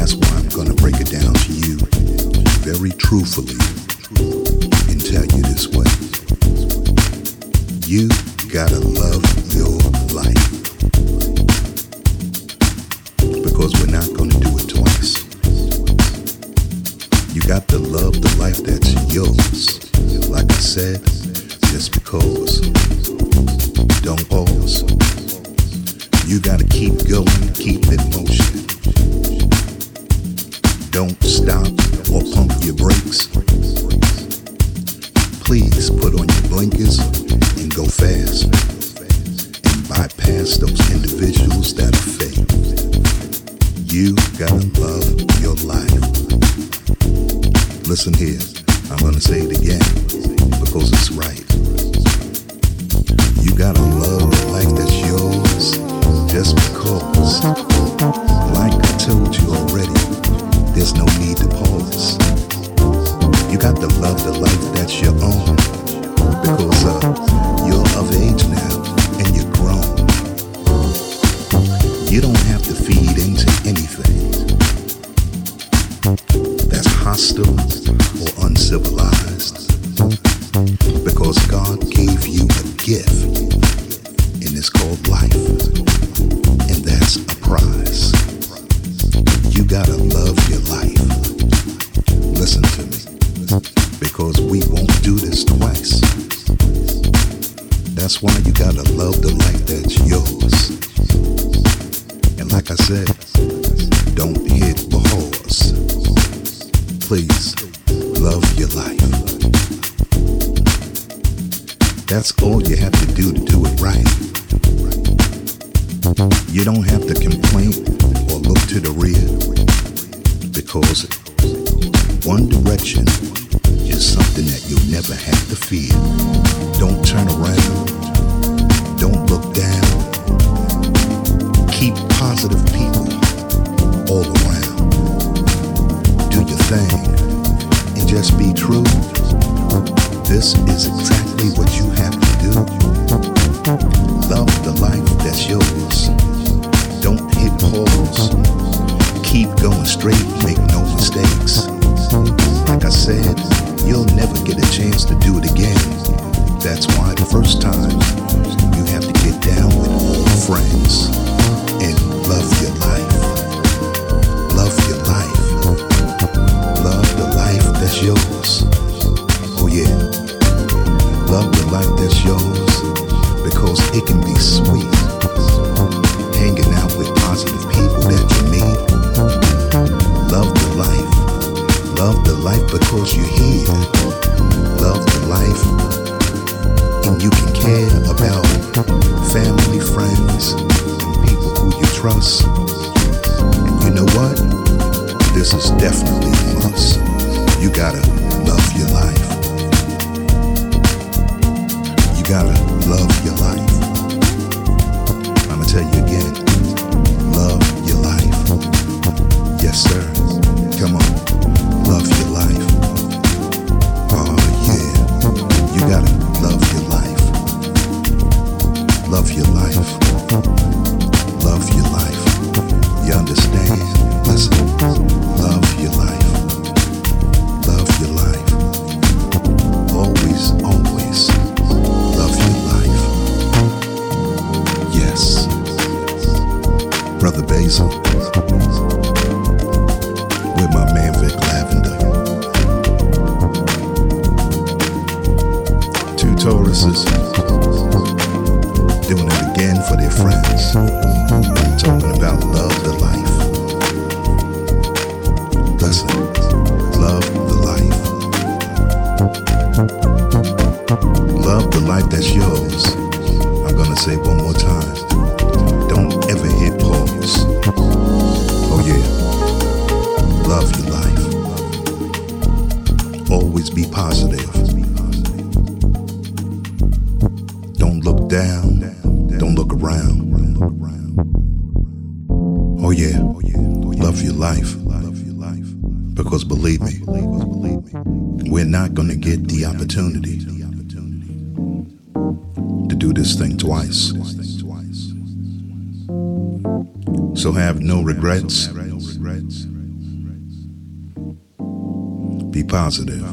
that's why I'm going to break it down to you very truthfully and tell you this way. You gotta love your life. Because we're not gonna do it twice. You got to love the life that's yours. Like I said, just because. You don't have to complain or look to the rear because one direction is something that you'll never have to fear. Don't turn around. Don't look down. Keep positive people all around. Do your thing and just be true. This is exactly what you have to do. Love the life that's yours. Don't hit pause. Keep going straight, make no mistakes. Like I said, you'll never get a chance to do it again. That's why the first time you have to get down with old friends and love your life. Love your life. Love the life that's yours. Life that's yours because it can be sweet. Hanging out with positive people that you meet. Love the life. Love the life because you're here. Love the life. And you can care about family, friends, and people who you trust. And you know what? This is definitely a must. You gotta love your life. Gotta love your life. I'ma tell you again. Love your life. Yes, sir. Come on. maison. Regrets. Be positive.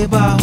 Mokeba,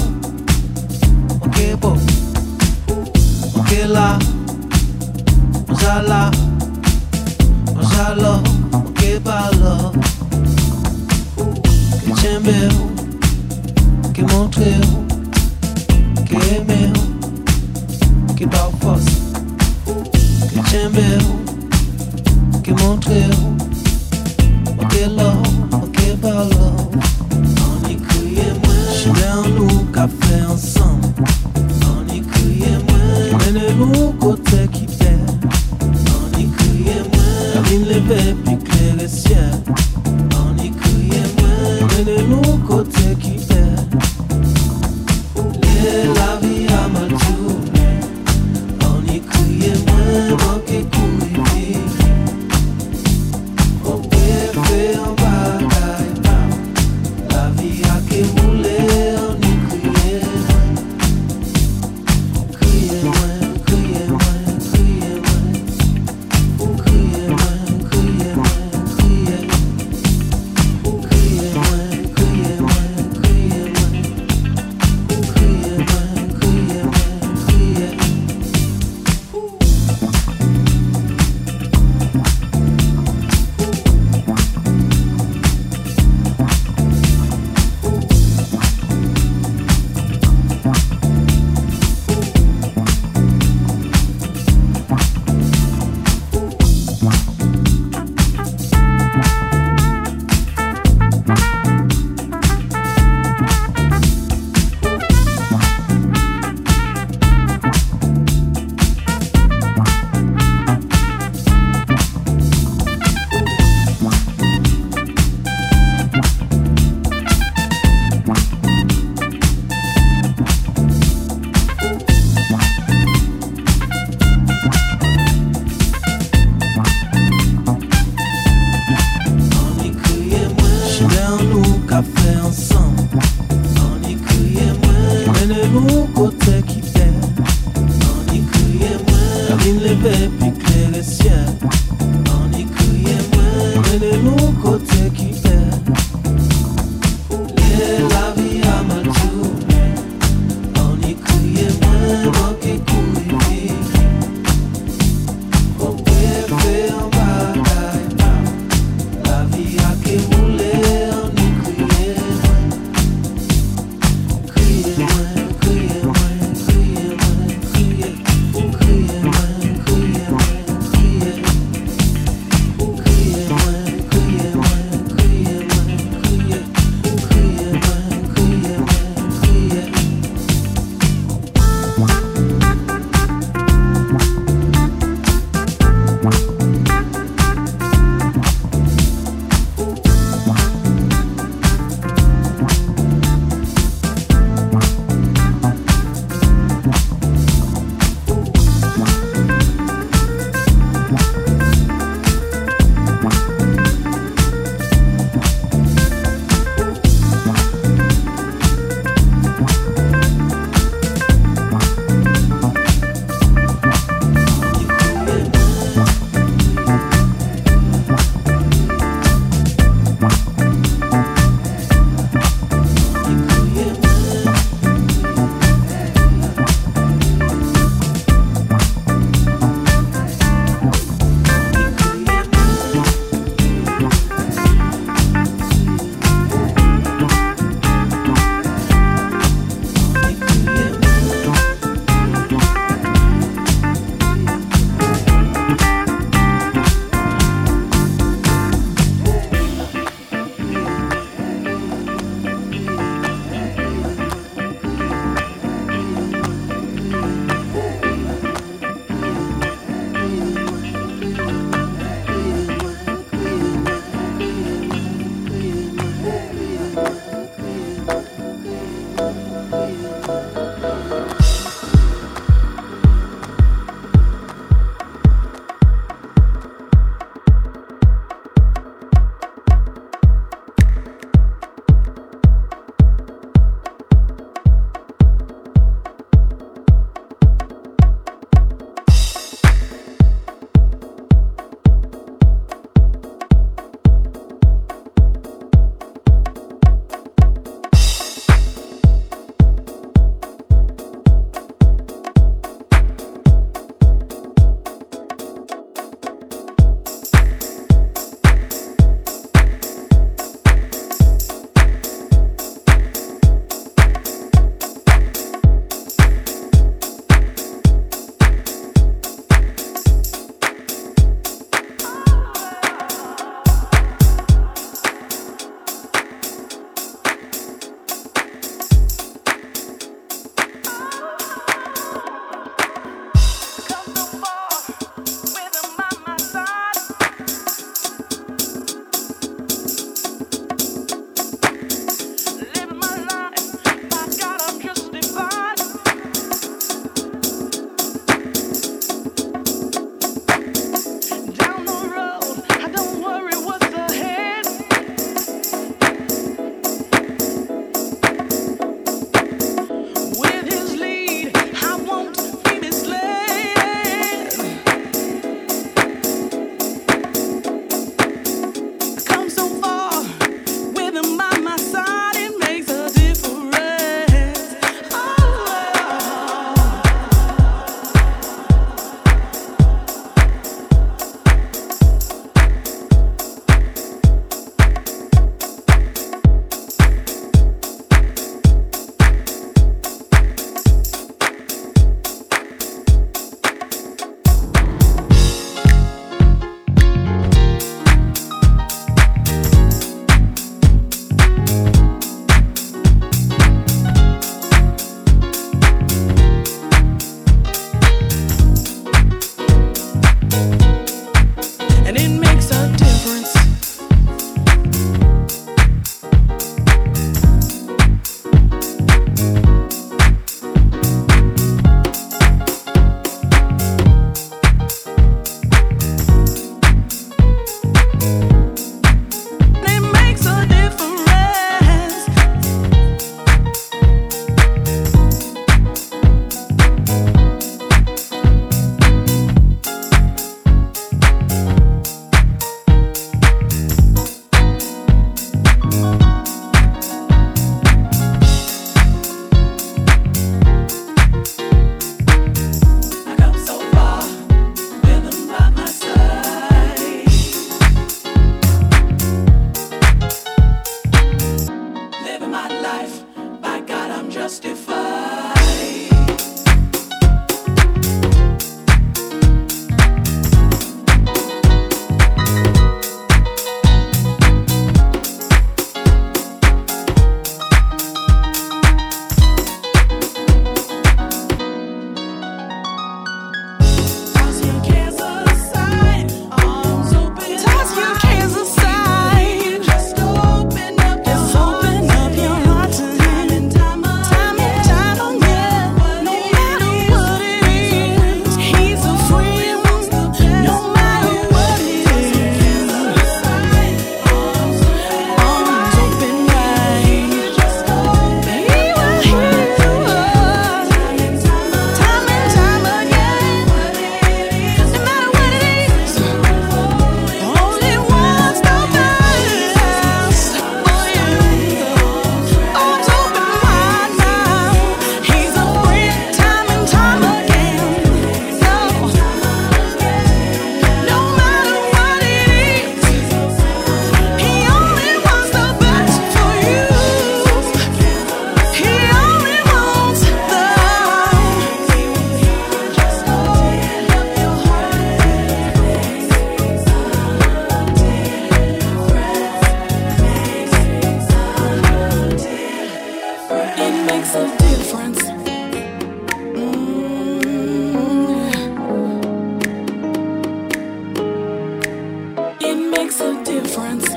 makes a difference.